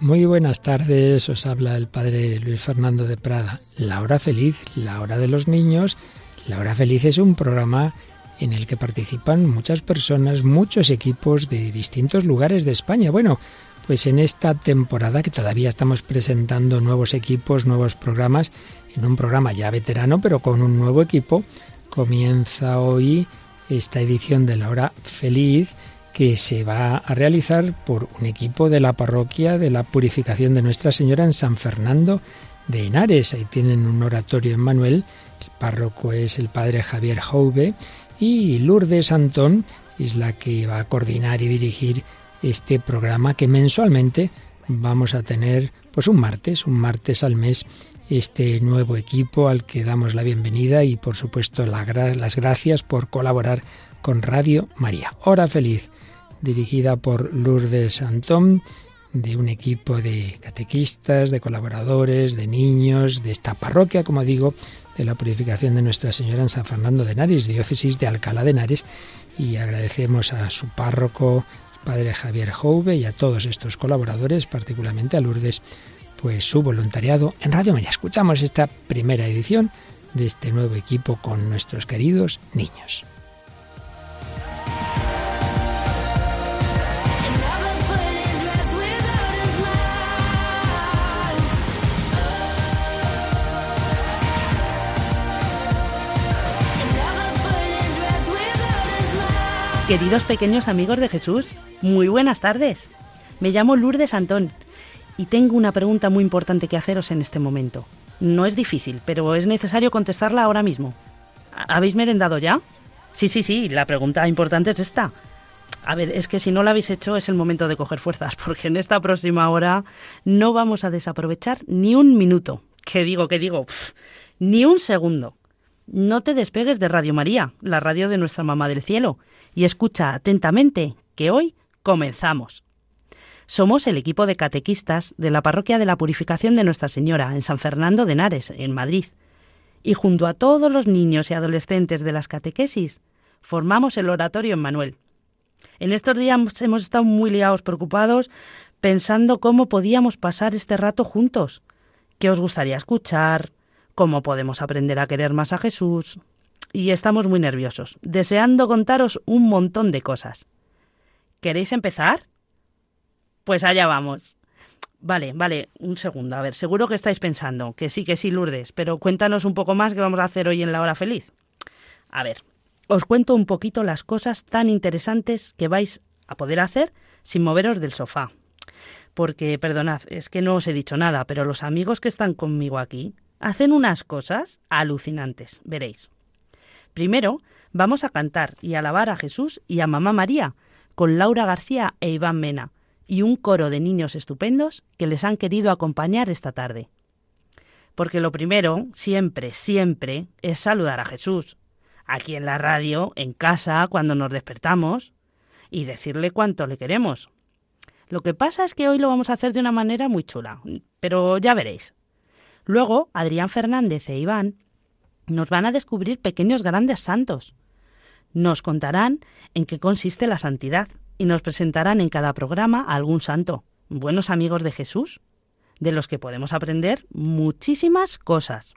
Muy buenas tardes, os habla el padre Luis Fernando de Prada. La hora feliz, la hora de los niños. La hora feliz es un programa en el que participan muchas personas, muchos equipos de distintos lugares de España. Bueno, pues en esta temporada que todavía estamos presentando nuevos equipos, nuevos programas, en un programa ya veterano, pero con un nuevo equipo, comienza hoy esta edición de la hora feliz que se va a realizar por un equipo de la parroquia de la Purificación de Nuestra Señora en San Fernando de Henares. Ahí tienen un oratorio en Manuel. El párroco es el padre Javier Jouve y Lourdes Antón es la que va a coordinar y dirigir este programa que mensualmente vamos a tener pues un martes, un martes al mes este nuevo equipo al que damos la bienvenida y por supuesto la gra- las gracias por colaborar con Radio María. Hora feliz, dirigida por Lourdes Antón, de un equipo de catequistas, de colaboradores, de niños, de esta parroquia, como digo, de la purificación de Nuestra Señora en San Fernando de Henares, diócesis de Alcalá de Henares, y agradecemos a su párroco, padre Javier Jouve, y a todos estos colaboradores, particularmente a Lourdes, pues su voluntariado en Radio María. Escuchamos esta primera edición de este nuevo equipo con nuestros queridos niños. Queridos pequeños amigos de Jesús, muy buenas tardes. Me llamo Lourdes Antón y tengo una pregunta muy importante que haceros en este momento. No es difícil, pero es necesario contestarla ahora mismo. ¿Habéis merendado ya? Sí, sí, sí, la pregunta importante es esta. A ver, es que si no lo habéis hecho es el momento de coger fuerzas, porque en esta próxima hora no vamos a desaprovechar ni un minuto. ¿Qué digo, qué digo? Pf, ni un segundo. No te despegues de Radio María, la radio de nuestra Mamá del Cielo, y escucha atentamente que hoy comenzamos. Somos el equipo de catequistas de la Parroquia de la Purificación de Nuestra Señora en San Fernando de Henares, en Madrid. Y junto a todos los niños y adolescentes de las catequesis, formamos el oratorio en Manuel. En estos días hemos estado muy liados, preocupados, pensando cómo podíamos pasar este rato juntos. ¿Qué os gustaría escuchar? ¿Cómo podemos aprender a querer más a Jesús? Y estamos muy nerviosos, deseando contaros un montón de cosas. ¿Queréis empezar? Pues allá vamos. Vale, vale, un segundo. A ver, seguro que estáis pensando que sí, que sí, Lourdes, pero cuéntanos un poco más qué vamos a hacer hoy en la hora feliz. A ver, os cuento un poquito las cosas tan interesantes que vais a poder hacer sin moveros del sofá. Porque, perdonad, es que no os he dicho nada, pero los amigos que están conmigo aquí hacen unas cosas alucinantes, veréis. Primero, vamos a cantar y alabar a Jesús y a Mamá María con Laura García e Iván Mena y un coro de niños estupendos que les han querido acompañar esta tarde. Porque lo primero, siempre, siempre, es saludar a Jesús, aquí en la radio, en casa, cuando nos despertamos, y decirle cuánto le queremos. Lo que pasa es que hoy lo vamos a hacer de una manera muy chula, pero ya veréis. Luego, Adrián Fernández e Iván nos van a descubrir pequeños grandes santos. Nos contarán en qué consiste la santidad y nos presentarán en cada programa a algún santo, buenos amigos de Jesús, de los que podemos aprender muchísimas cosas.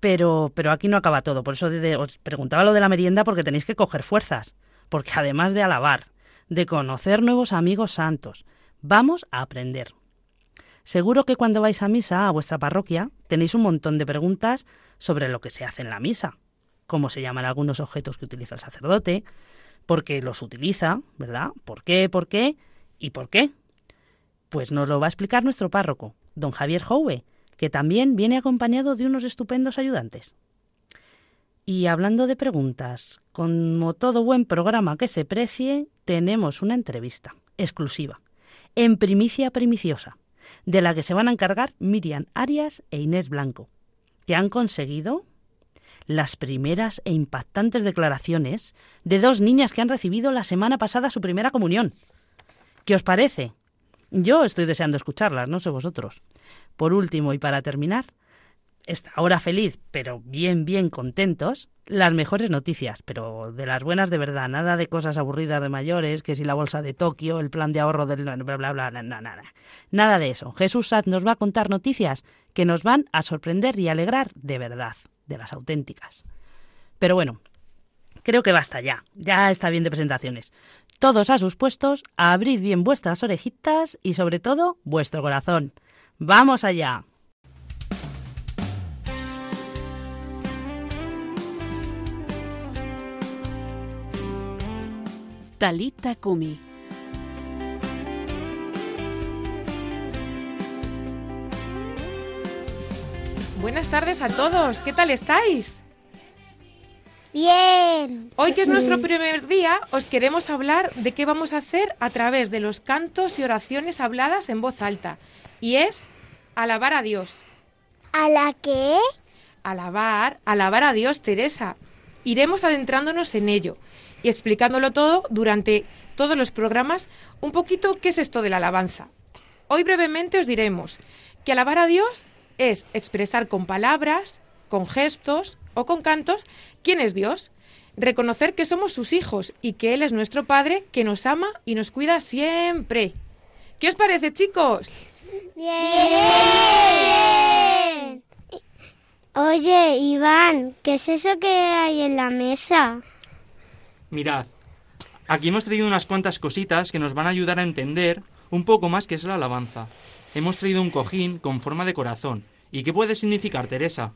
Pero, pero aquí no acaba todo, por eso os preguntaba lo de la merienda porque tenéis que coger fuerzas, porque además de alabar, de conocer nuevos amigos santos, vamos a aprender. Seguro que cuando vais a misa a vuestra parroquia tenéis un montón de preguntas sobre lo que se hace en la misa, cómo se llaman algunos objetos que utiliza el sacerdote, por qué los utiliza, ¿verdad? ¿Por qué, por qué y por qué? Pues nos lo va a explicar nuestro párroco, don Javier Jouve, que también viene acompañado de unos estupendos ayudantes. Y hablando de preguntas, como todo buen programa que se precie, tenemos una entrevista exclusiva, en primicia primiciosa, de la que se van a encargar Miriam Arias e Inés Blanco, que han conseguido las primeras e impactantes declaraciones de dos niñas que han recibido la semana pasada su primera comunión. ¿Qué os parece? Yo estoy deseando escucharlas, no sé vosotros. Por último y para terminar, esta hora feliz, pero bien, bien contentos, las mejores noticias, pero de las buenas de verdad, nada de cosas aburridas de mayores, que si la bolsa de Tokio, el plan de ahorro del bla bla bla, nada, nada. Nada de eso. Jesús Saz nos va a contar noticias que nos van a sorprender y alegrar de verdad, de las auténticas. Pero bueno, creo que basta ya, ya está bien de presentaciones. Todos a sus puestos, abrid bien vuestras orejitas y sobre todo vuestro corazón. ¡Vamos allá! Talita Kumi. Buenas tardes a todos, ¿qué tal estáis? Bien. Hoy que es nuestro primer día, os queremos hablar de qué vamos a hacer a través de los cantos y oraciones habladas en voz alta. Y es alabar a Dios. ¿A la qué? Alabar, alabar a Dios, Teresa. Iremos adentrándonos en ello y explicándolo todo durante todos los programas un poquito qué es esto de la alabanza. Hoy brevemente os diremos que alabar a Dios es expresar con palabras, con gestos o con cantos quién es Dios, reconocer que somos sus hijos y que Él es nuestro Padre que nos ama y nos cuida siempre. ¿Qué os parece, chicos? Bien. Oye, Iván, ¿qué es eso que hay en la mesa? Mirad, aquí hemos traído unas cuantas cositas que nos van a ayudar a entender un poco más qué es la alabanza. Hemos traído un cojín con forma de corazón. ¿Y qué puede significar, Teresa?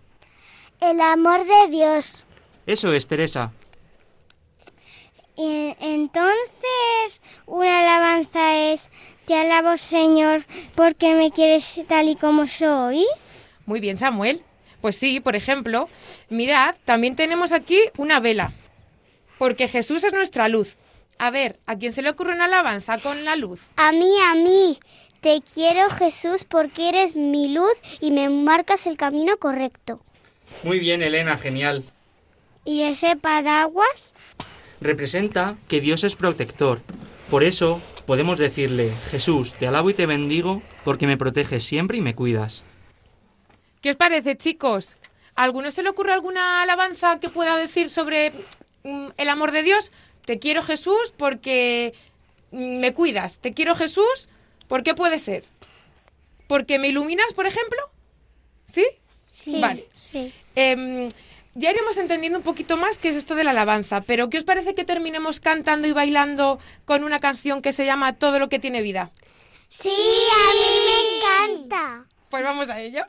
El amor de Dios. Eso es, Teresa. Y entonces, una alabanza es, te alabo Señor porque me quieres tal y como soy. Muy bien, Samuel. Pues sí, por ejemplo, mirad, también tenemos aquí una vela, porque Jesús es nuestra luz. A ver, ¿a quién se le ocurre una alabanza con la luz? A mí, a mí. Te quiero Jesús porque eres mi luz y me marcas el camino correcto. Muy bien, Elena, genial. ¿Y ese paraguas? Representa que Dios es protector. Por eso podemos decirle, Jesús, te alabo y te bendigo porque me proteges siempre y me cuidas. ¿Qué os parece, chicos? ¿A alguno se le ocurre alguna alabanza que pueda decir sobre el amor de Dios? Te quiero Jesús porque me cuidas. Te quiero Jesús, ¿por qué puede ser? ¿Porque me iluminas, por ejemplo? ¿Sí? Sí. Vale. Sí. Em, ya iremos entendiendo un poquito más qué es esto de la alabanza, pero ¿qué os parece que terminemos cantando y bailando con una canción que se llama Todo lo que tiene vida? Sí, a mí me encanta. Pues vamos a ello.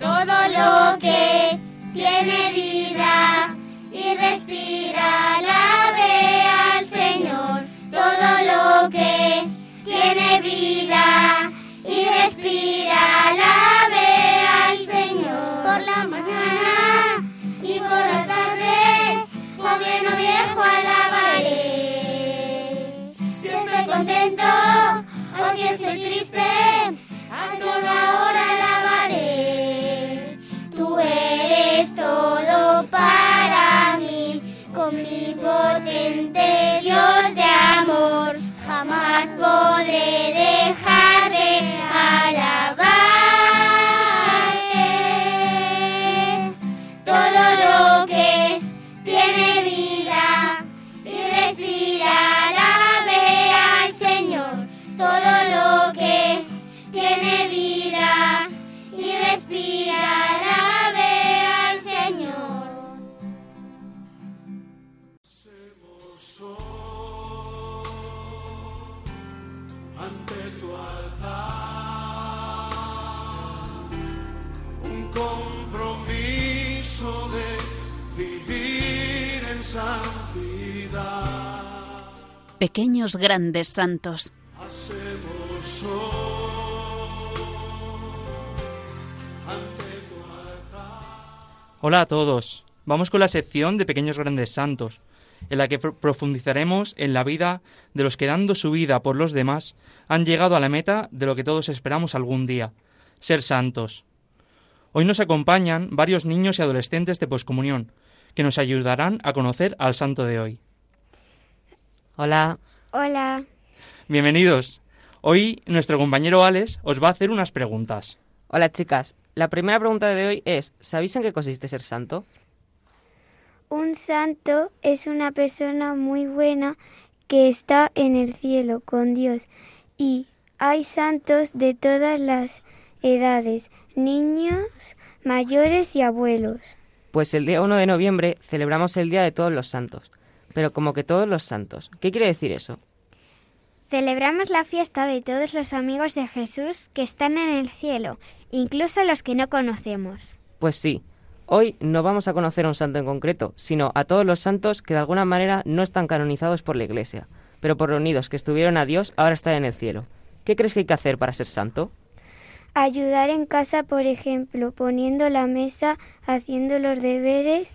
Todo lo que tiene vida y respira, alabe al Señor. Todo lo que tiene vida y respira, alabe al Señor. Por la mañana y por la tarde, joven o viejo, alabaré. Si estoy contento o si estoy triste, a toda hora todo para mí, omnipotente Dios de amor. Jamás podré dejar de alabarte. Todo lo que tiene vida y respira, alabe al Señor. Todo lo que tiene vida y respira, Pequeños grandes santos. Hola a todos. Vamos con la sección de Pequeños Grandes Santos, en la que pro- profundizaremos en la vida de los que dando su vida por los demás han llegado a la meta de lo que todos esperamos algún día, ser santos. Hoy nos acompañan varios niños y adolescentes de poscomunión, que nos ayudarán a conocer al santo de hoy. Hola. Hola. Bienvenidos. Hoy nuestro compañero Alex os va a hacer unas preguntas. Hola chicas. La primera pregunta de hoy es, ¿sabéis en qué consiste ser santo? Un santo es una persona muy buena que está en el cielo con Dios y hay santos de todas las edades, niños, mayores y abuelos. Pues el día 1 de noviembre celebramos el Día de Todos los Santos. Pero como que todos los santos. ¿Qué quiere decir eso? Celebramos la fiesta de todos los amigos de Jesús que están en el cielo, incluso los que no conocemos. Pues sí. Hoy no vamos a conocer a un santo en concreto, sino a todos los santos que de alguna manera no están canonizados por la Iglesia, pero por reunidos que estuvieron a Dios ahora están en el cielo. ¿Qué crees que hay que hacer para ser santo? Ayudar en casa, por ejemplo, poniendo la mesa, haciendo los deberes,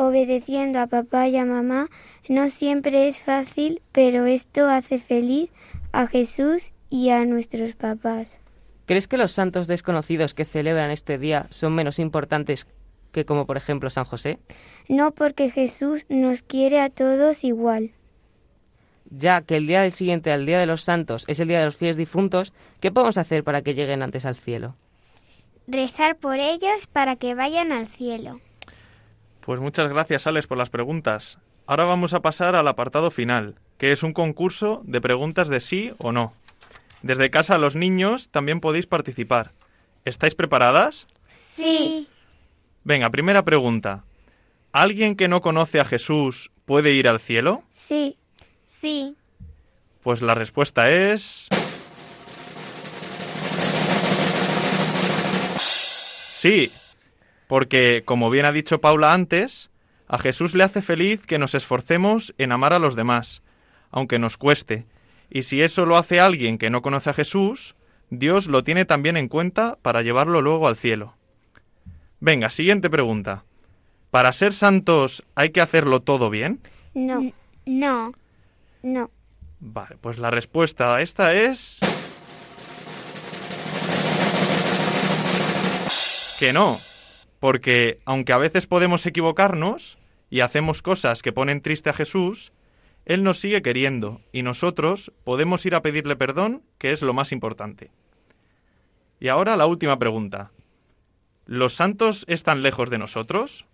obedeciendo a papá y a mamá, no siempre es fácil, pero esto hace feliz a Jesús y a nuestros papás. ¿Crees que los santos desconocidos que celebran este día son menos importantes que como por ejemplo San José? No porque Jesús nos quiere a todos igual. Ya que el día del siguiente al Día de los Santos es el Día de los Fieles Difuntos, ¿qué podemos hacer para que lleguen antes al cielo? Rezar por ellos para que vayan al cielo. Pues muchas gracias, Alex, por las preguntas. Ahora vamos a pasar al apartado final, que es un concurso de preguntas de sí o no. Desde casa los niños también podéis participar. ¿Estáis preparadas? Sí. Venga, primera pregunta. ¿Alguien que no conoce a Jesús puede ir al cielo? Sí. Sí. Pues la respuesta es... Sí, porque, como bien ha dicho Paula antes, a Jesús le hace feliz que nos esforcemos en amar a los demás, aunque nos cueste, y si eso lo hace alguien que no conoce a Jesús, Dios lo tiene también en cuenta para llevarlo luego al cielo. Venga, siguiente pregunta. ¿Para ser santos hay que hacerlo todo bien? No. No. No. Vale, pues la respuesta a esta es... Que no. Porque aunque a veces podemos equivocarnos y hacemos cosas que ponen triste a Jesús, Él nos sigue queriendo y nosotros podemos ir a pedirle perdón, que es lo más importante. Y ahora la última pregunta. ¿Los santos están lejos de nosotros?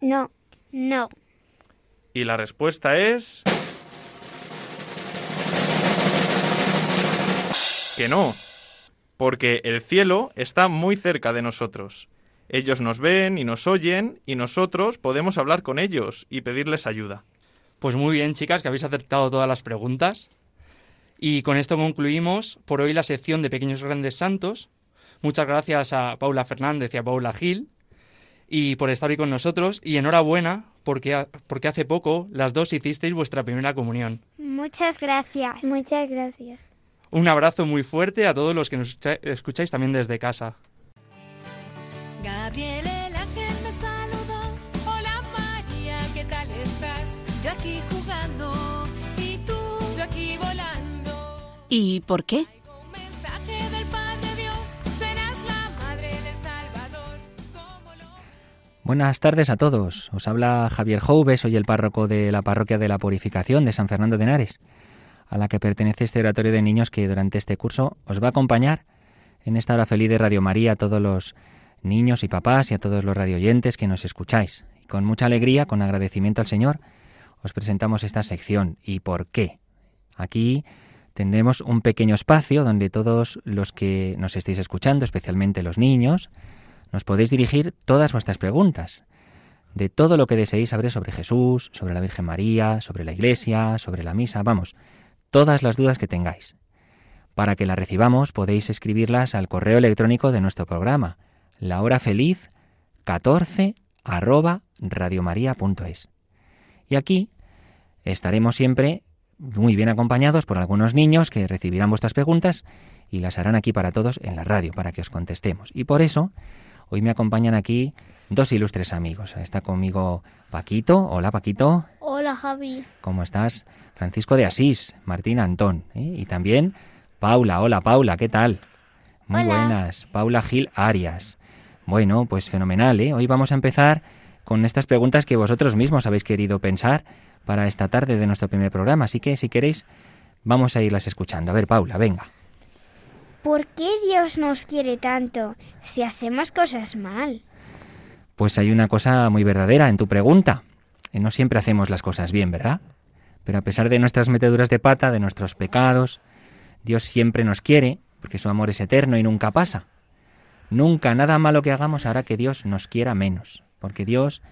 No. No. Y la respuesta es... Que no, porque el cielo está muy cerca de nosotros. Ellos nos ven y nos oyen y nosotros podemos hablar con ellos y pedirles ayuda. Pues muy bien, chicas, que habéis acertado todas las preguntas. Y con esto concluimos por hoy la sección de Pequeños Grandes Santos. Muchas gracias a Paula Fernández y a Paula Gil y por estar hoy con nosotros. Y enhorabuena porque, porque hace poco las dos hicisteis vuestra primera comunión. Muchas gracias. Muchas gracias. Un abrazo muy fuerte a todos los que nos escucháis también desde casa. Gabriel el ángel me saludó. Hola María, ¿qué tal estás? Yo aquí jugando y tú, yo aquí volando. ¿Y por qué? Un mensaje del Padre Dios, serás la madre del Salvador. Como lo... Buenas tardes a todos. Os habla Javier Jouves, soy el párroco de la parroquia de la Purificación de San Fernando de Henares, a la que pertenece este oratorio de niños que durante este curso os va a acompañar en esta hora feliz de Radio María a todos los niños y papás y a todos los radioyentes que nos escucháis. Y con mucha alegría, con agradecimiento al Señor, os presentamos esta sección. ¿Y por qué? Aquí tendremos un pequeño espacio donde todos los que nos estéis escuchando, especialmente los niños, nos podéis dirigir todas vuestras preguntas de todo lo que deseéis saber sobre Jesús, sobre la Virgen María, sobre la Iglesia, sobre la misa, vamos, todas las dudas que tengáis. Para que las recibamos podéis escribirlas al correo electrónico de nuestro programa, la hora feliz 14 arroba radiomaria.es. Y aquí estaremos siempre muy bien acompañados por algunos niños que recibirán vuestras preguntas y las harán aquí para todos en la radio, para que os contestemos. Y por eso, hoy me acompañan aquí dos ilustres amigos. Está conmigo Paquito. Hola, Paquito. Hola, Javi. ¿Cómo estás? Francisco de Asís, Martín Antón. ¿eh? Y también Paula. Hola, Paula, ¿qué tal? Muy Hola. buenas. Paula Gil Arias. Bueno, pues fenomenal, ¿eh? Hoy vamos a empezar con estas preguntas que vosotros mismos habéis querido pensar para esta tarde de nuestro primer programa. Así que si queréis, vamos a irlas escuchando. A ver, Paula, venga. ¿Por qué Dios nos quiere tanto si hacemos cosas mal? Pues hay una cosa muy verdadera en tu pregunta. No siempre hacemos las cosas bien, ¿verdad? Pero a pesar de nuestras meteduras de pata, de nuestros pecados, Dios siempre nos quiere, porque su amor es eterno y nunca pasa. Nunca nada malo que hagamos hará que Dios nos quiera menos, porque Dios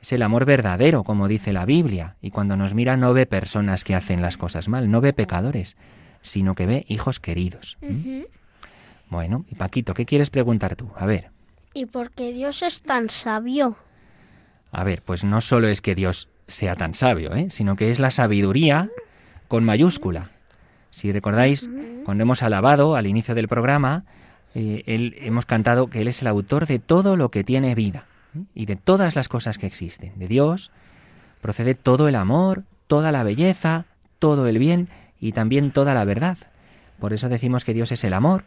es el amor verdadero, como dice la Biblia, y cuando nos mira no ve personas que hacen las cosas mal, no ve pecadores, sino que ve hijos queridos. Bueno, y Paquito, ¿qué quieres preguntar tú? A ver. ¿Y por qué Dios es tan sabio? A ver, pues no solo es que Dios sea tan sabio, ¿eh? sino que es la sabiduría con mayúscula. Si recordáis, cuando hemos alabado al inicio del programa, eh, él, hemos cantado que Él es el autor de todo lo que tiene vida ¿eh? y de todas las cosas que existen. De Dios procede todo el amor, toda la belleza, todo el bien y también toda la verdad. Por eso decimos que Dios es el amor,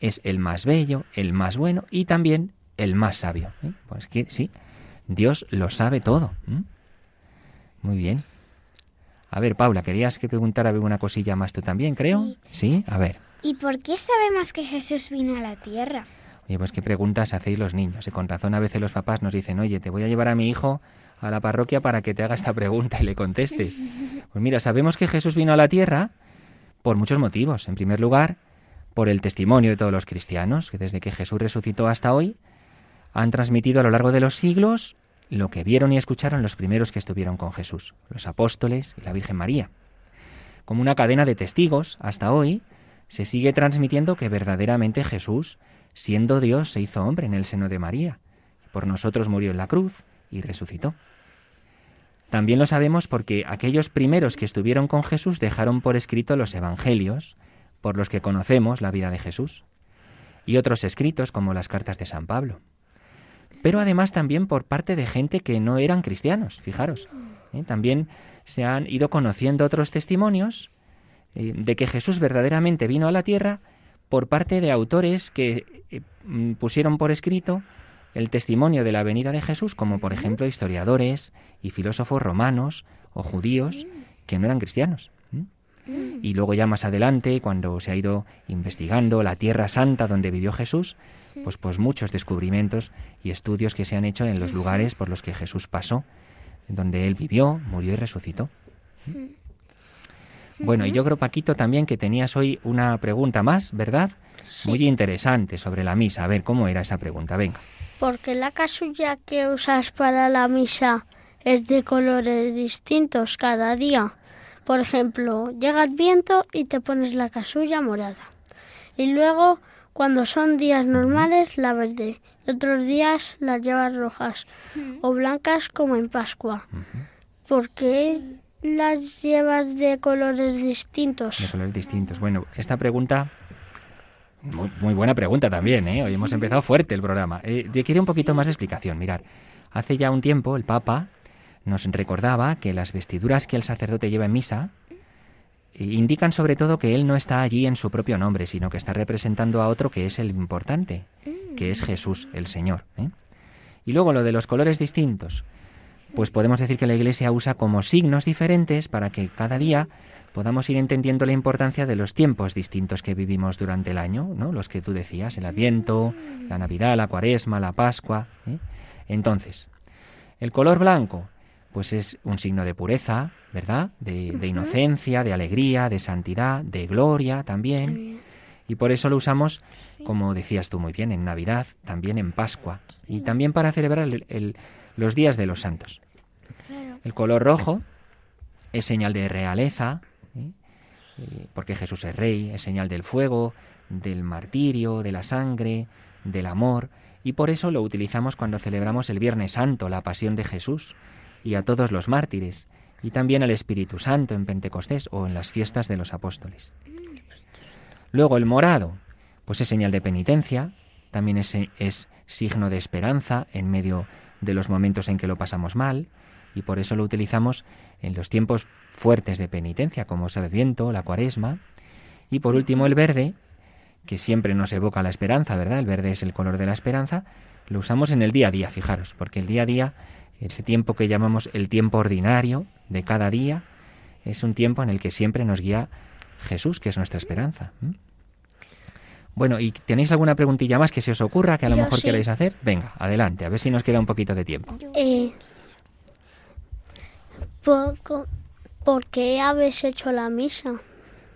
es el más bello, el más bueno y también el más sabio. ¿eh? Pues que sí, Dios lo sabe todo. Muy bien. A ver, Paula, querías que preguntara alguna cosilla más tú también, creo. Sí, a ver. ¿Y por qué sabemos que Jesús vino a la tierra? Oye, pues qué preguntas hacéis los niños. Y con razón a veces los papás nos dicen, oye, te voy a llevar a mi hijo a la parroquia para que te haga esta pregunta y le contestes. Pues mira, sabemos que Jesús vino a la tierra por muchos motivos. En primer lugar, por el testimonio de todos los cristianos, que desde que Jesús resucitó hasta hoy, han transmitido a lo largo de los siglos lo que vieron y escucharon los primeros que estuvieron con Jesús, los apóstoles y la Virgen María. Como una cadena de testigos, hasta hoy, se sigue transmitiendo que verdaderamente Jesús, siendo Dios, se hizo hombre en el seno de María. Por nosotros murió en la cruz y resucitó. También lo sabemos porque aquellos primeros que estuvieron con Jesús dejaron por escrito los evangelios, por los que conocemos la vida de Jesús, y otros escritos como las cartas de San Pablo. Pero además también por parte de gente que no eran cristianos, fijaros. ¿eh? También se han ido conociendo otros testimonios eh, de que Jesús verdaderamente vino a la tierra por parte de autores que eh, mm, pusieron por escrito el testimonio de la venida de Jesús, como por ejemplo historiadores y filósofos romanos o judíos que no eran cristianos. ¿m? Y luego ya más adelante, cuando se ha ido investigando la Tierra Santa donde vivió Jesús, pues, pues muchos descubrimientos y estudios que se han hecho en los lugares por los que Jesús pasó, donde él vivió, murió y resucitó. Bueno, y yo creo, Paquito, también que tenías hoy una pregunta más, ¿verdad? Muy interesante sobre la misa. A ver, ¿cómo era esa pregunta? Venga. Porque la casulla que usas para la misa es de colores distintos cada día. Por ejemplo, llega el viento y te pones la casulla morada. Y luego, cuando son días normales, la verde. Y otros días las llevas rojas o blancas como en Pascua. ¿Por qué las llevas de colores distintos? De colores distintos. Bueno, esta pregunta, muy, muy buena pregunta también, ¿eh? Hoy hemos empezado fuerte el programa. Eh, quiero un poquito más de explicación. Mirad, hace ya un tiempo el Papa nos recordaba que las vestiduras que el sacerdote lleva en misa indican sobre todo que él no está allí en su propio nombre, sino que está representando a otro que es el importante, que es Jesús, el Señor. ¿eh? Y luego lo de los colores distintos, pues podemos decir que la Iglesia usa como signos diferentes para que cada día podamos ir entendiendo la importancia de los tiempos distintos que vivimos durante el año, ¿no? Los que tú decías, el Adviento, la Navidad, la Cuaresma, la Pascua. ¿eh? Entonces, el color blanco, pues es un signo de pureza, ¿verdad? De, de inocencia, de alegría, de santidad, de gloria también. Y por eso lo usamos, como decías tú muy bien, en Navidad, también en Pascua y también para celebrar el- el- los días de los santos. El color rojo es señal de realeza, ¿eh? Eh, porque Jesús es rey, es señal del fuego, del martirio, de la sangre, del amor, y por eso lo utilizamos cuando celebramos el Viernes Santo, la pasión de Jesús, y a todos los mártires, y también al Espíritu Santo en Pentecostés o en las fiestas de los apóstoles. Luego el morado, pues es señal de penitencia, también es, es signo de esperanza en medio de los momentos en que lo pasamos mal, y por eso lo utilizamos en los tiempos fuertes de penitencia, como es el viento, la cuaresma. Y por último el verde, que siempre nos evoca la esperanza, ¿verdad? El verde es el color de la esperanza, lo usamos en el día a día, fijaros, porque el día a día ese tiempo que llamamos el tiempo ordinario de cada día, es un tiempo en el que siempre nos guía Jesús, que es nuestra esperanza. Bueno, ¿y tenéis alguna preguntilla más que se os ocurra que a lo Yo mejor sí. queréis hacer? Venga, adelante, a ver si nos queda un poquito de tiempo. Eh, ¿por, qué habéis hecho la misa?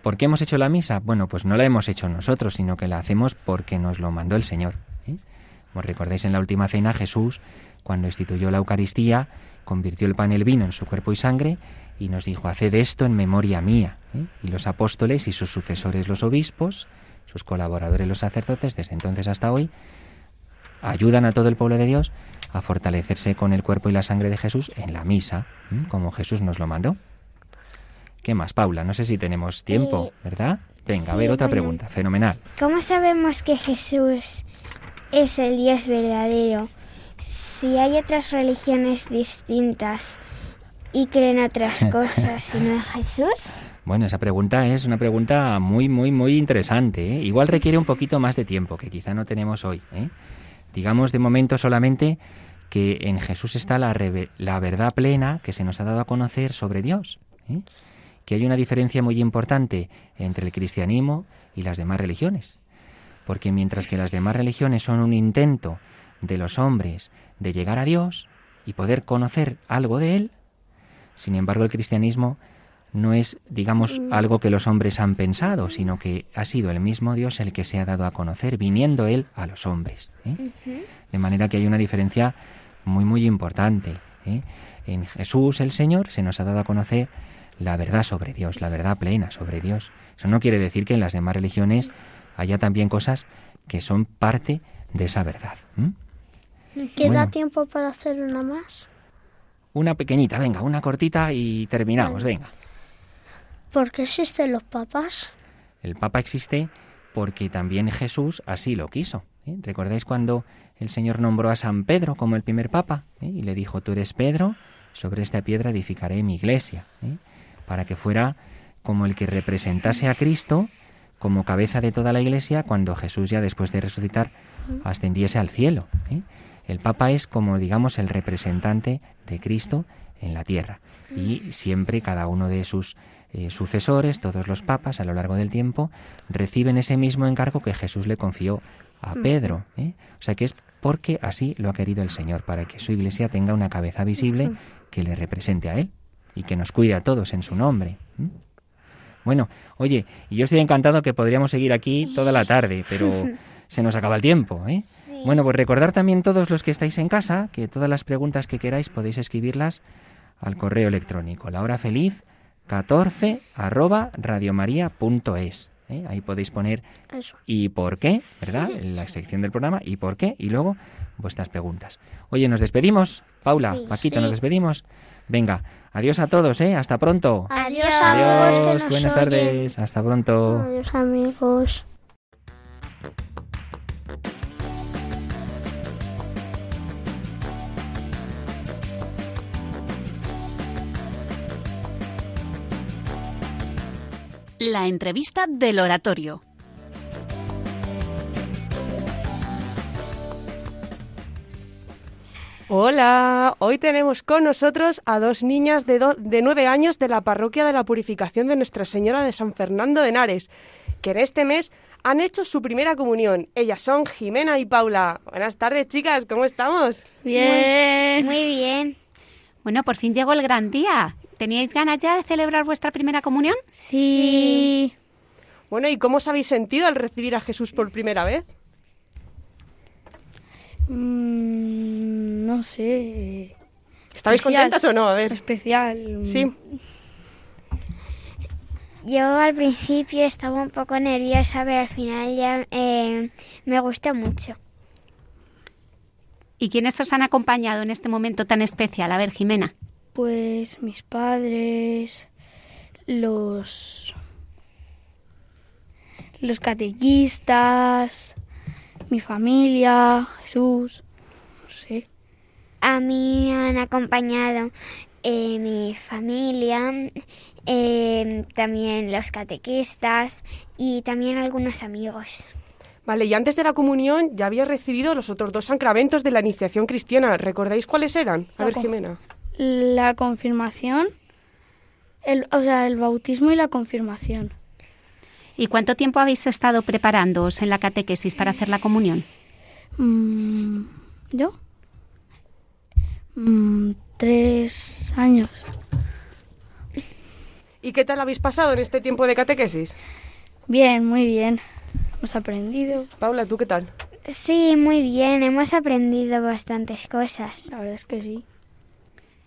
¿Por qué hemos hecho la misa? Bueno, pues no la hemos hecho nosotros, sino que la hacemos porque nos lo mandó el Señor. ¿eh? Como recordáis en la última cena, Jesús, cuando instituyó la Eucaristía, convirtió el pan y el vino en su cuerpo y sangre y nos dijo, haced esto en memoria mía. ¿eh? Y los apóstoles y sus sucesores los obispos, sus colaboradores los sacerdotes, desde entonces hasta hoy, ayudan a todo el pueblo de Dios a fortalecerse con el cuerpo y la sangre de Jesús en la misa, ¿eh? como Jesús nos lo mandó. ¿Qué más, Paula? No sé si tenemos tiempo, ¿verdad? Venga, a sí, ver, otra bueno. pregunta. Fenomenal. ¿Cómo sabemos que Jesús es el Dios verdadero? Si hay otras religiones distintas y creen otras cosas, y no en Jesús. Bueno, esa pregunta es una pregunta muy, muy, muy interesante. ¿eh? Igual requiere un poquito más de tiempo, que quizá no tenemos hoy. ¿eh? Digamos de momento solamente que en Jesús está la, la verdad plena que se nos ha dado a conocer sobre Dios. ¿eh? Que hay una diferencia muy importante entre el cristianismo y las demás religiones. Porque mientras que las demás religiones son un intento de los hombres de llegar a Dios y poder conocer algo de Él, sin embargo el cristianismo no es, digamos, algo que los hombres han pensado, sino que ha sido el mismo Dios el que se ha dado a conocer, viniendo Él a los hombres. ¿eh? De manera que hay una diferencia muy, muy importante. ¿eh? En Jesús el Señor se nos ha dado a conocer la verdad sobre Dios, la verdad plena sobre Dios. Eso no quiere decir que en las demás religiones haya también cosas que son parte de esa verdad. ¿Queda Bueno. tiempo para hacer una más? Una pequeñita, venga, una cortita y terminamos, venga. ¿Por qué existen los papas? El Papa existe porque también Jesús así lo quiso. ¿eh? ¿Recordáis cuando el Señor nombró a San Pedro como el primer Papa? ¿eh? Y le dijo, tú eres Pedro, sobre esta piedra edificaré mi iglesia. ¿eh? Para que fuera como el que representase a Cristo como cabeza de toda la iglesia cuando Jesús ya después de resucitar ascendiese al cielo. El Papa es como digamos el representante de Cristo en la tierra y siempre cada uno de sus eh, sucesores, todos los papas a lo largo del tiempo, reciben ese mismo encargo que Jesús le confió a Mm. Pedro. ¿eh? O sea que es porque así lo ha querido el Señor, para que su iglesia tenga una cabeza visible que le represente a Él y que nos cuide a todos en su nombre. Bueno, oye, y yo estoy encantado que podríamos seguir aquí toda la tarde, pero se nos acaba el tiempo, ¿eh? Bueno, pues recordar también todos los que estáis en casa que todas las preguntas que queráis podéis escribirlas al correo electrónico la hora feliz 14 arroba radiomaria.es. ¿eh? Ahí podéis poner Eso. y por qué, ¿verdad? En la sección del programa y por qué y luego vuestras preguntas. Oye, nos despedimos. Paula, Sí. Paquito, Sí. nos despedimos. Venga, adiós a todos, ¿eh? Hasta pronto. Adiós, amigos que Adiós, nos buenas oyen. tardes. Hasta pronto. Adiós amigos. La entrevista del oratorio. Hola, hoy tenemos con nosotros a dos niñas de, do- de nueve años de la parroquia de la Purificación de Nuestra Señora de San Fernando de Henares, que en este mes han hecho su primera comunión. Ellas son Jimena y Paula. Buenas tardes, chicas, ¿cómo estamos? Bien. Muy bien. Bueno, por fin llegó el gran día. ¿Teníais ganas ya de celebrar vuestra primera comunión? Sí. Bueno, ¿y cómo os habéis sentido al recibir a Jesús por primera vez? Mm, no sé. ¿Estabais Especial. contentas o no? A ver. Especial. Sí. Yo al principio estaba un poco nerviosa, pero al final ya eh, me gustó mucho. ¿Y quiénes os han acompañado en este momento tan especial? A ver, Jimena. Pues mis padres, los los catequistas, mi familia, Jesús, no sé. A mí me han acompañado eh, mi familia, eh, también los catequistas y también algunos amigos. Vale, y antes de la comunión ya había recibido los otros dos sacramentos de la iniciación cristiana. ¿Recordáis cuáles eran? A La ver, Jimena. La confirmación, el, o sea, el bautismo y la confirmación. ¿Y cuánto tiempo habéis estado preparándoos en la catequesis para hacer la comunión? Mm, ¿Yo? Mm, tres años. ¿Y qué tal habéis pasado en este tiempo de catequesis? Bien, muy bien. Hemos aprendido. Paula, ¿tú qué tal? Sí, muy bien, hemos aprendido bastantes cosas. La verdad es que sí.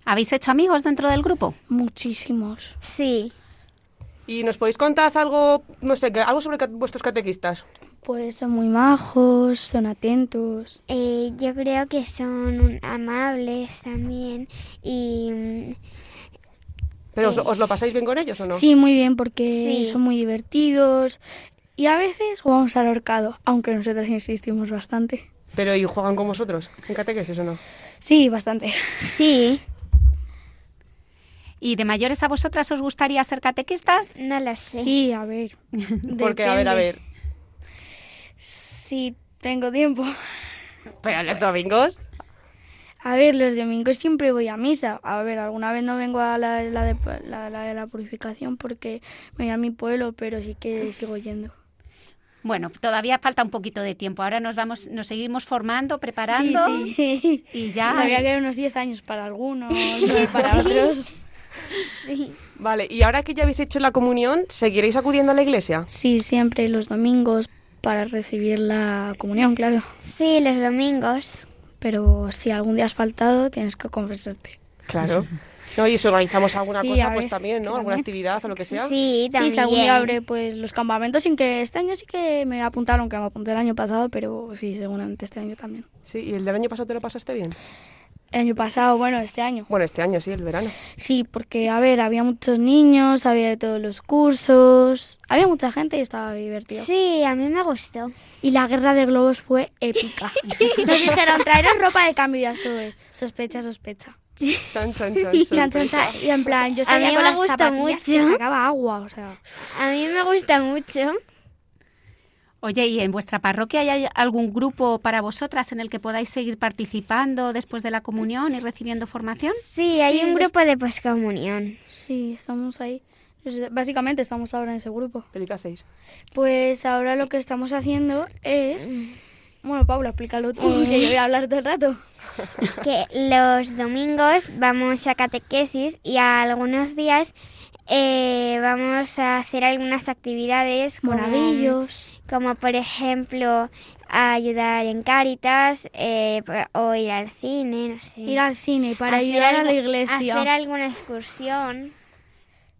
¿Habéis hecho amigos dentro del grupo? Muchísimos. Sí. ¿Y nos podéis contar algo, no sé, algo sobre vuestros catequistas? Pues son muy majos, son atentos. Eh, yo creo que son amables también y mm, ¿Pero os, Eh. os lo pasáis bien con ellos o no? Sí, muy bien, porque Sí. son muy divertidos. Y a veces jugamos al ahorcado, aunque nosotros insistimos bastante. ¿Pero y juegan con vosotros en catequesis o no? Sí, bastante. sí, ¿Y de mayores a vosotras os gustaría ser catequistas? no lo sé. Sí, a ver. Porque, a ver, a ver. Si tengo tiempo. ¿Pero los domingos? A ver, los domingos siempre voy a misa. A ver, alguna vez no vengo a la, la de, la, la de la purificación porque me voy a mi pueblo, pero sí que sigo yendo. Bueno, todavía falta un poquito de tiempo. Ahora nos vamos, nos seguimos formando, preparando Sí, sí. y ya. Todavía quedan unos 10 años para algunos, para otros. Vale, y ahora que ya habéis hecho la comunión, ¿seguiréis acudiendo a la iglesia? Sí, siempre los domingos para recibir la comunión, claro. Sí, los domingos. Pero si algún día has faltado, tienes que confesarte. Claro. No, y si organizamos alguna Sí, cosa, pues también, ¿no? Alguna actividad o lo que sea. Sí, Sí, también. si algún día abre pues los campamentos, sin que este año sí que me apuntaron, que me apunté el año pasado, pero sí, seguramente este año también. Sí, ¿y el del año pasado te lo pasaste bien? El año pasado, bueno, este año. Bueno, este año sí, el verano. Sí, porque, a ver, había muchos niños, había de todos los cursos, había mucha gente y estaba divertido. Sí, a mí me gustó. Y la guerra de globos fue épica. Nos dijeron, traeros ropa de cambio y ya sube. Sospecha, sospecha. Chan, chan, chan, Y, chan, chan, sorpresa. chan, y en plan, yo A salía mí con me las gusta zapatillas que mucho. sacaba agua, o sea... A mí me gusta mucho. Oye, ¿y en vuestra parroquia hay algún grupo para vosotras en el que podáis seguir participando después de la comunión y recibiendo formación? Sí, hay Sí, un grupo de poscomunión. Sí, estamos ahí. Pues, Básicamente estamos ahora en ese grupo. ¿Pero qué hacéis? Pues ahora lo que estamos haciendo es... Bueno, Paula, explícalo tú, que yo voy a hablar todo el rato. Que los domingos vamos a catequesis y algunos días eh, vamos a hacer algunas actividades como, Monaguillos. Como por ejemplo ayudar en Cáritas eh, o ir al cine, no sé. Ir al cine para Hacer ayudar a la iglesia. Hacer alguna excursión.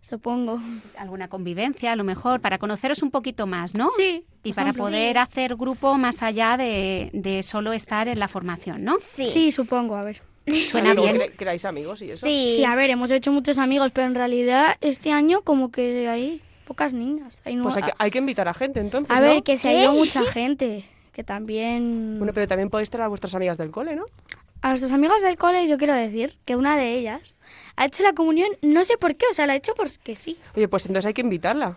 Supongo. Alguna convivencia, a lo mejor, para conoceros un poquito más, ¿no? Sí. Y para ejemplo. poder hacer grupo más allá de, de solo estar en la formación, ¿no? Sí. Sí, supongo, a ver. Suena bien. cre- creáis amigos y eso. Sí. Sí, a ver, hemos hecho muchos amigos, pero en realidad este año como que hay pocas niñas. Hay no- Pues hay que, hay que invitar a gente entonces, a ¿no? ver, que se ha ido mucha gente. Que también... Bueno, pero también podéis traer a vuestras amigas del cole, ¿no? A nuestras amigas del cole yo quiero decir que una de ellas ha hecho la comunión, no sé por qué, o sea, la ha hecho porque sí. Oye, pues entonces hay que invitarla.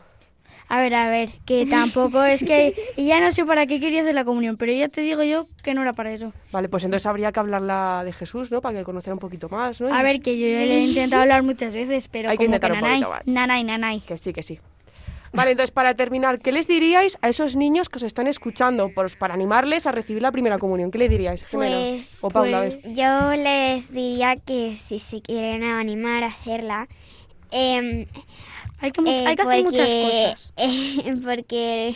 A ver, a ver, que tampoco es que... Y ya no sé para qué quería hacer la comunión, pero ya te digo yo que no era para eso. Vale, pues entonces habría que hablarla de Jesús, ¿no? Para que conociera un poquito más, ¿no? A ver, que yo le he intentado hablar muchas veces, pero Hay que como intentar un nanay, poquito más. nanay, nanay. Que sí, que sí. Vale, entonces para terminar, ¿qué les diríais a esos niños que os están escuchando pues, para animarles a recibir la primera comunión? ¿Qué le diríais? Jimena? Pues, o Paula, a ver. yo les diría que si se quieren animar a hacerla, em, Hay que, eh, hay que hacer muchas cosas. eh, porque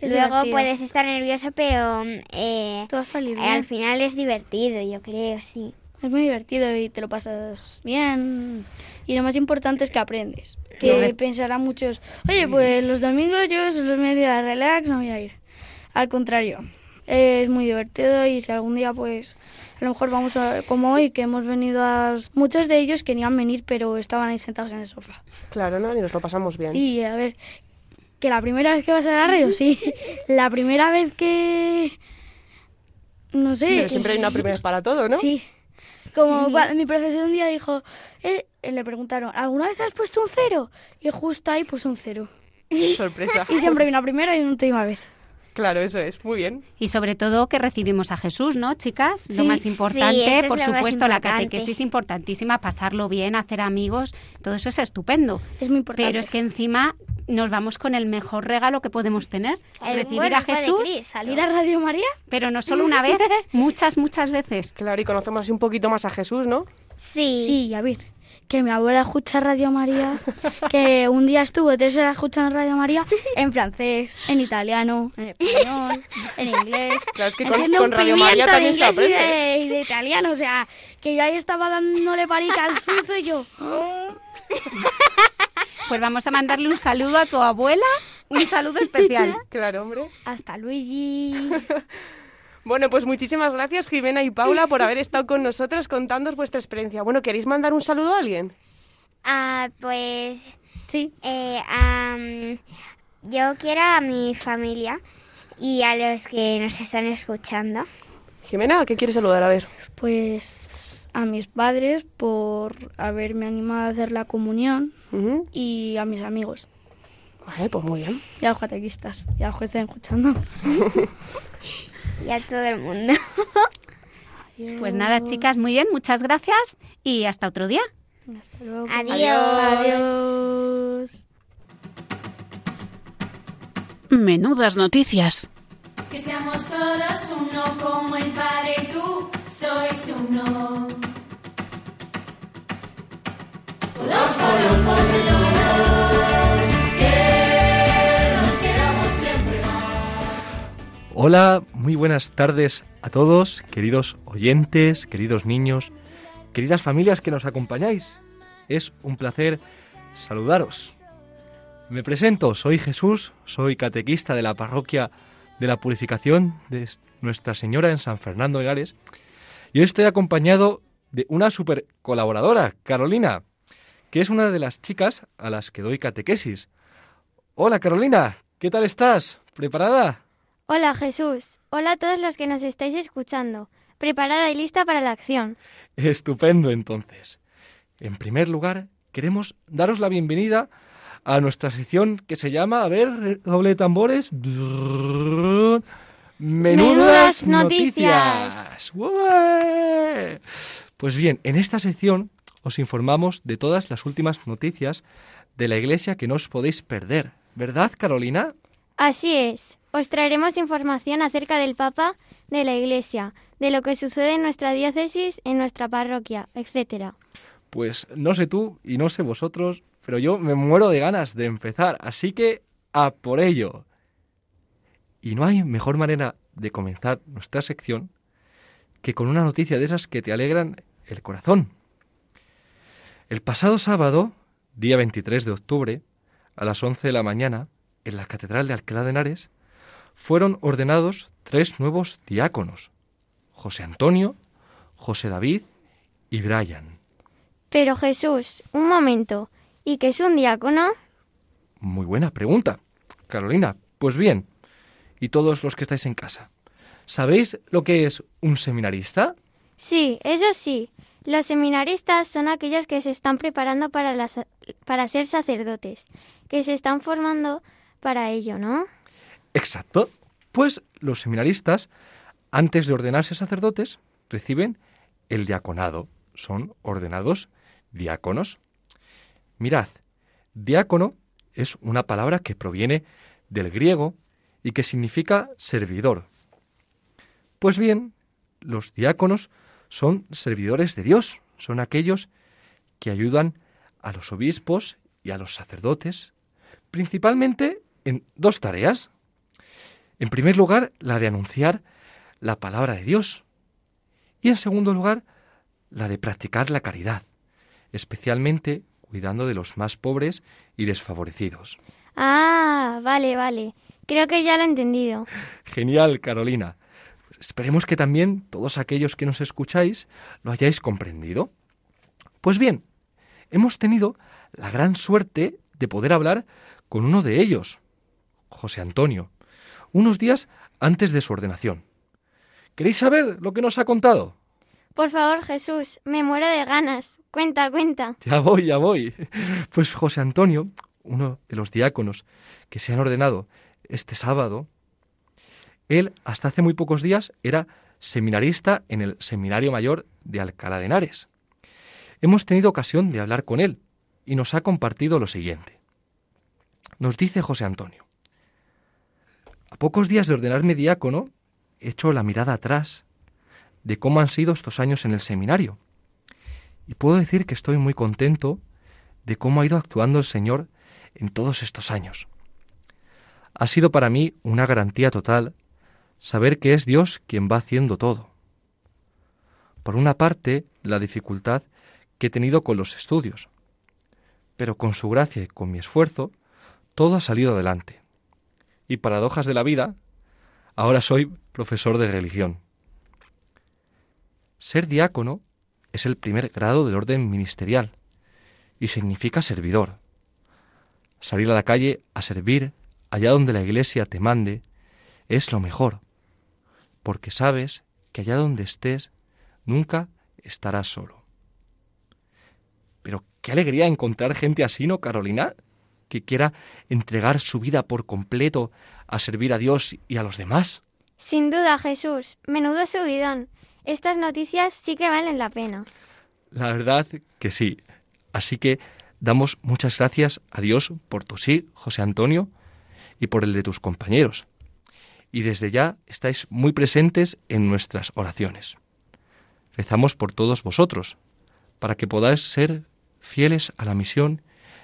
Es luego divertido. puedes estar nervioso, pero eh, Todo va a salir al final es divertido, yo creo, sí. Es muy divertido y te lo pasas bien. Y lo más importante es que aprendes. Que Claro. pensarán muchos, oye, pues los domingos yo son los medios de relax, no voy a ir. Al contrario, es muy divertido y si algún día pues a lo mejor vamos a, como hoy, que hemos venido a... Muchos de ellos querían venir, pero estaban ahí sentados en el sofá. Claro, ¿no? Y nos lo pasamos bien. Sí, a ver, que la primera vez que vas a la radio, sí. La primera vez que... No sé. Pero siempre hay una primera vez para todo, ¿no? Sí. Como mi profesor un día dijo, eh, eh, le preguntaron, ¿alguna vez has puesto un cero? Y justo ahí puso un cero. Sorpresa. Y siempre hay una primera y una última vez. Claro, eso es. Muy bien. Y sobre todo que recibimos a Jesús, ¿no, chicas? lo más importante, por supuesto, la catequesis importantísima, pasarlo bien, hacer amigos, todo eso es estupendo. Es muy importante. Pero es que encima nos vamos con el mejor regalo que podemos tener, El recibir a Jesús, Cristo. ¿Ir a Radio María? pero no solo una vez, muchas, muchas veces. Claro, y conocemos así un poquito más a Jesús, ¿no? Sí. Sí, a ver. Que mi abuela escucha Radio María, que un día estuvo tres horas escuchando Radio María en francés, en italiano, en español, en inglés. Claro, es que con- con Radio María también se inglés y aprende. de, y de italiano, o sea, que yo ahí estaba dándole palica al suzo y yo... Pues vamos a mandarle un saludo a tu abuela, un saludo especial. Claro, hombre. Hasta Luigi. Bueno, pues muchísimas gracias Jimena y Paula por haber estado con nosotros contándonos vuestra experiencia. Bueno, ¿queréis mandar un saludo a alguien? Ah, pues Sí. eh, yo quiero a mi familia y a los que nos están escuchando. Jimena, ¿a qué quieres saludar? A ver. Pues a mis padres por haberme animado a hacer la comunión y a mis amigos Vale, pues muy bien. y a los catequistas y a los que estén escuchando. Y a todo el mundo. Pues nada, chicas, muy bien, muchas gracias y hasta otro día. Hasta luego. Adiós. Adiós. Menudas noticias. Que seamos todos uno como el Padre y tú sois uno. Todos por Hola, muy buenas tardes a todos, queridos oyentes, queridos niños, queridas familias que nos acompañáis. Es un placer saludaros. Me presento, soy Jesús, soy catequista de la parroquia de la Purificación de Nuestra Señora en San Fernando de Gales. Y hoy estoy acompañado de una super colaboradora, Carolina, que es una de las chicas a las que doy catequesis. Hola Carolina, ¿qué tal estás? ¿Preparada? Hola Jesús. Hola a todos los que nos estáis escuchando. Preparada y lista para la acción. Estupendo, entonces. En primer lugar, queremos daros la bienvenida a nuestra sección que se llama, a ver, doble tambores. Menudas, Menudas noticias. noticias. Pues bien, en esta sección os informamos de todas las últimas noticias de la Iglesia que no os podéis perder. ¿Verdad, Carolina? Así es. Os traeremos información acerca del Papa, de la Iglesia, de lo que sucede en nuestra diócesis, en nuestra parroquia, etcétera. Pues no sé tú y no sé vosotros, pero yo me muero de ganas de empezar, así que a por ello. Y no hay mejor manera de comenzar nuestra sección que con una noticia de esas que te alegran el corazón. El pasado sábado, día 23 de octubre, a las 11 de la mañana, en la Catedral de Alcalá de Henares, fueron ordenados tres nuevos diáconos, José Antonio, José David y Brian. Pero Jesús, un momento. ¿Y qué es un diácono? Muy buena pregunta, Carolina. Pues bien, y todos los que estáis en casa, ¿sabéis lo que es un seminarista? Sí, eso sí. Los seminaristas son aquellos que se están preparando para, las- para ser sacerdotes, que se están formando para ello, ¿no? Exacto. Pues los seminaristas, antes de ordenarse sacerdotes, reciben el diaconado. Son ordenados diáconos. Mirad, diácono es una palabra que proviene del griego y que significa servidor. Pues bien, los diáconos son servidores de Dios, son aquellos que ayudan a los obispos y a los sacerdotes, principalmente en dos tareas. En primer lugar, la de anunciar la palabra de Dios. Y en segundo lugar, la de practicar la caridad, especialmente cuidando de los más pobres y desfavorecidos. Ah, vale, vale. Creo que ya lo he entendido. Genial, Carolina. Esperemos que también todos aquellos que nos escucháis lo hayáis comprendido. Pues bien, hemos tenido la gran suerte de poder hablar con uno de ellos, José Antonio, unos días antes de su ordenación. ¿Queréis saber lo que nos ha contado? Por favor, Jesús, me muero de ganas. Cuenta, cuenta. Ya voy, ya voy. Pues José Antonio, uno de los diáconos que se han ordenado este sábado, Él, hasta hace muy pocos días, era seminarista en el Seminario Mayor de Alcalá de Henares. Hemos tenido ocasión de hablar con él y nos ha compartido lo siguiente. Nos dice José Antonio, a pocos días de ordenarme diácono, echo la mirada atrás de cómo han sido estos años en el seminario. Y puedo decir que estoy muy contento de cómo ha ido actuando el Señor en todos estos años. Ha sido para mí una garantía total saber que es Dios quien va haciendo todo. Por una parte, la dificultad que he tenido con los estudios, pero con su gracia y con mi esfuerzo, todo ha salido adelante. Y paradojas de la vida, ahora soy profesor de religión. Ser diácono es el primer grado del orden ministerial y significa servidor. Salir a la calle a servir allá donde la iglesia te mande es lo mejor, porque sabes que allá donde estés nunca estarás solo. Pero qué alegría encontrar gente así, ¿no, Carolina? Que quiera entregar su vida por completo a servir a Dios y a los demás. Sin duda, Jesús. Menudo subidón. Estas noticias sí que valen la pena. La verdad que sí. Así que damos muchas gracias a Dios por tu sí, José Antonio, y por el de tus compañeros. Y desde ya estáis muy presentes en nuestras oraciones. Rezamos por todos vosotros, para que podáis ser fieles a la misión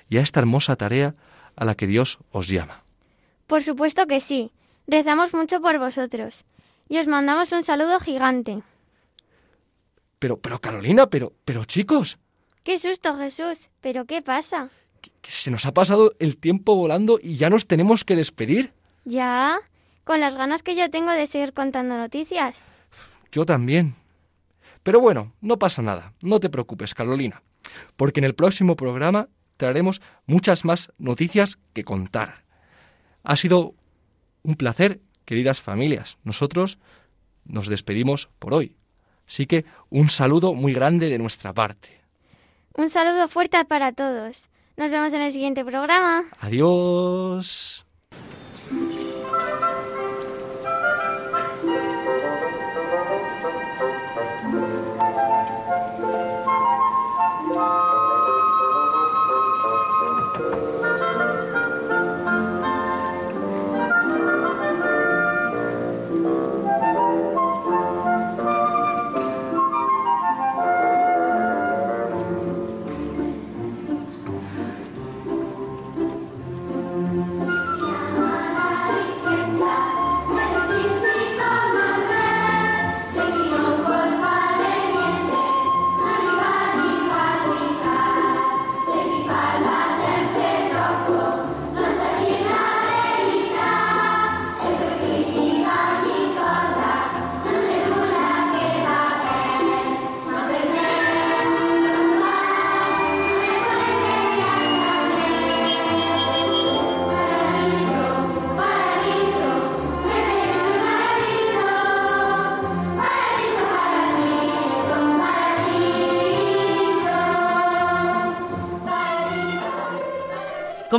y a esta hermosa tarea a la que Dios os llama. Por supuesto que sí. Rezamos mucho por vosotros. Y os mandamos un saludo gigante. Pero, pero Carolina, pero, pero chicos, ¡Qué susto, Jesús! ¿Pero qué pasa? que se nos ha pasado el tiempo volando y ya nos tenemos que despedir. ¿Ya? Con las ganas que yo tengo de seguir contando noticias. Yo también. Pero bueno, no pasa nada. No te preocupes, Carolina. Porque en el próximo programa traeremos muchas más noticias que contar. Ha sido un placer, queridas familias. Nosotros nos despedimos por hoy. Así que un saludo muy grande de nuestra parte. Un saludo fuerte para todos. Nos vemos en el siguiente programa. Adiós.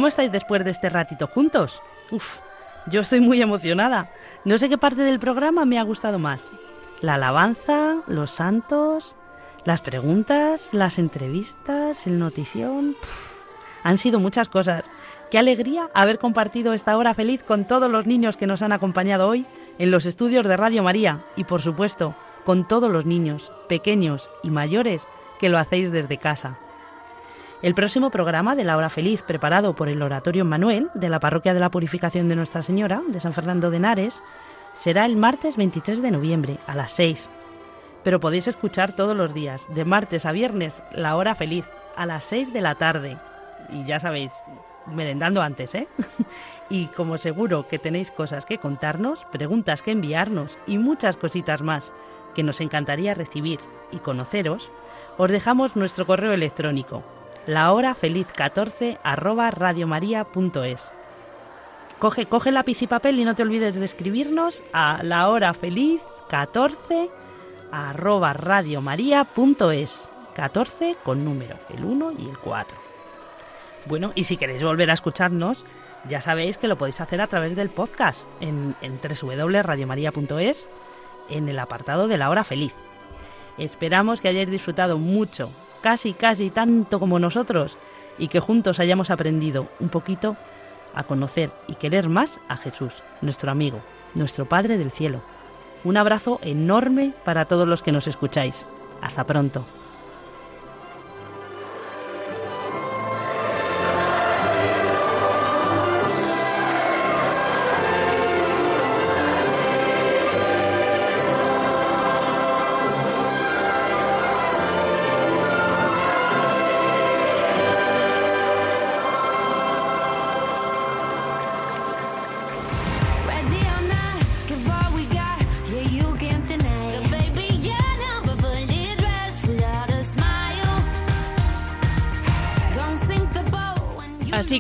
Estáis después de este ratito juntos? Uf, yo estoy muy emocionada. No sé qué parte del programa me ha gustado más. La alabanza, los santos, las preguntas, las entrevistas, el notición. Han sido muchas cosas. Qué alegría haber compartido esta hora feliz con todos los niños que nos han acompañado hoy en los estudios de Radio María y, por supuesto, con todos los niños, pequeños y mayores, que lo hacéis desde casa. El próximo programa de la hora feliz, preparado por el Oratorio Manuel de la Parroquia de la Purificación de Nuestra Señora de San Fernando de Henares, será el martes 23 de noviembre a las 6. Pero podéis escuchar todos los días, de martes a viernes, la hora feliz, a las 6 de la tarde. Y ya sabéis, merendando antes, ¿eh? y como seguro que tenéis cosas que contarnos, preguntas que enviarnos y muchas cositas más que nos encantaría recibir y conoceros, os dejamos nuestro correo electrónico la hora feliz 14 arroba radiomaria.es. Coge, coge lápiz y papel y no te olvides de escribirnos a la hora feliz 14 arroba radiomaria.es. 14 con número, el 1 y el 4. Bueno, y si queréis volver a escucharnos, Ya sabéis que lo podéis hacer a través del podcast en, en www.radiomaria.es en el apartado de la hora feliz. Esperamos que hayáis disfrutado mucho, casi casi tanto como nosotros, y que juntos hayamos aprendido un poquito a conocer y querer más a Jesús, nuestro amigo, nuestro Padre del Cielo. Un abrazo enorme para todos los que nos escucháis. Hasta pronto.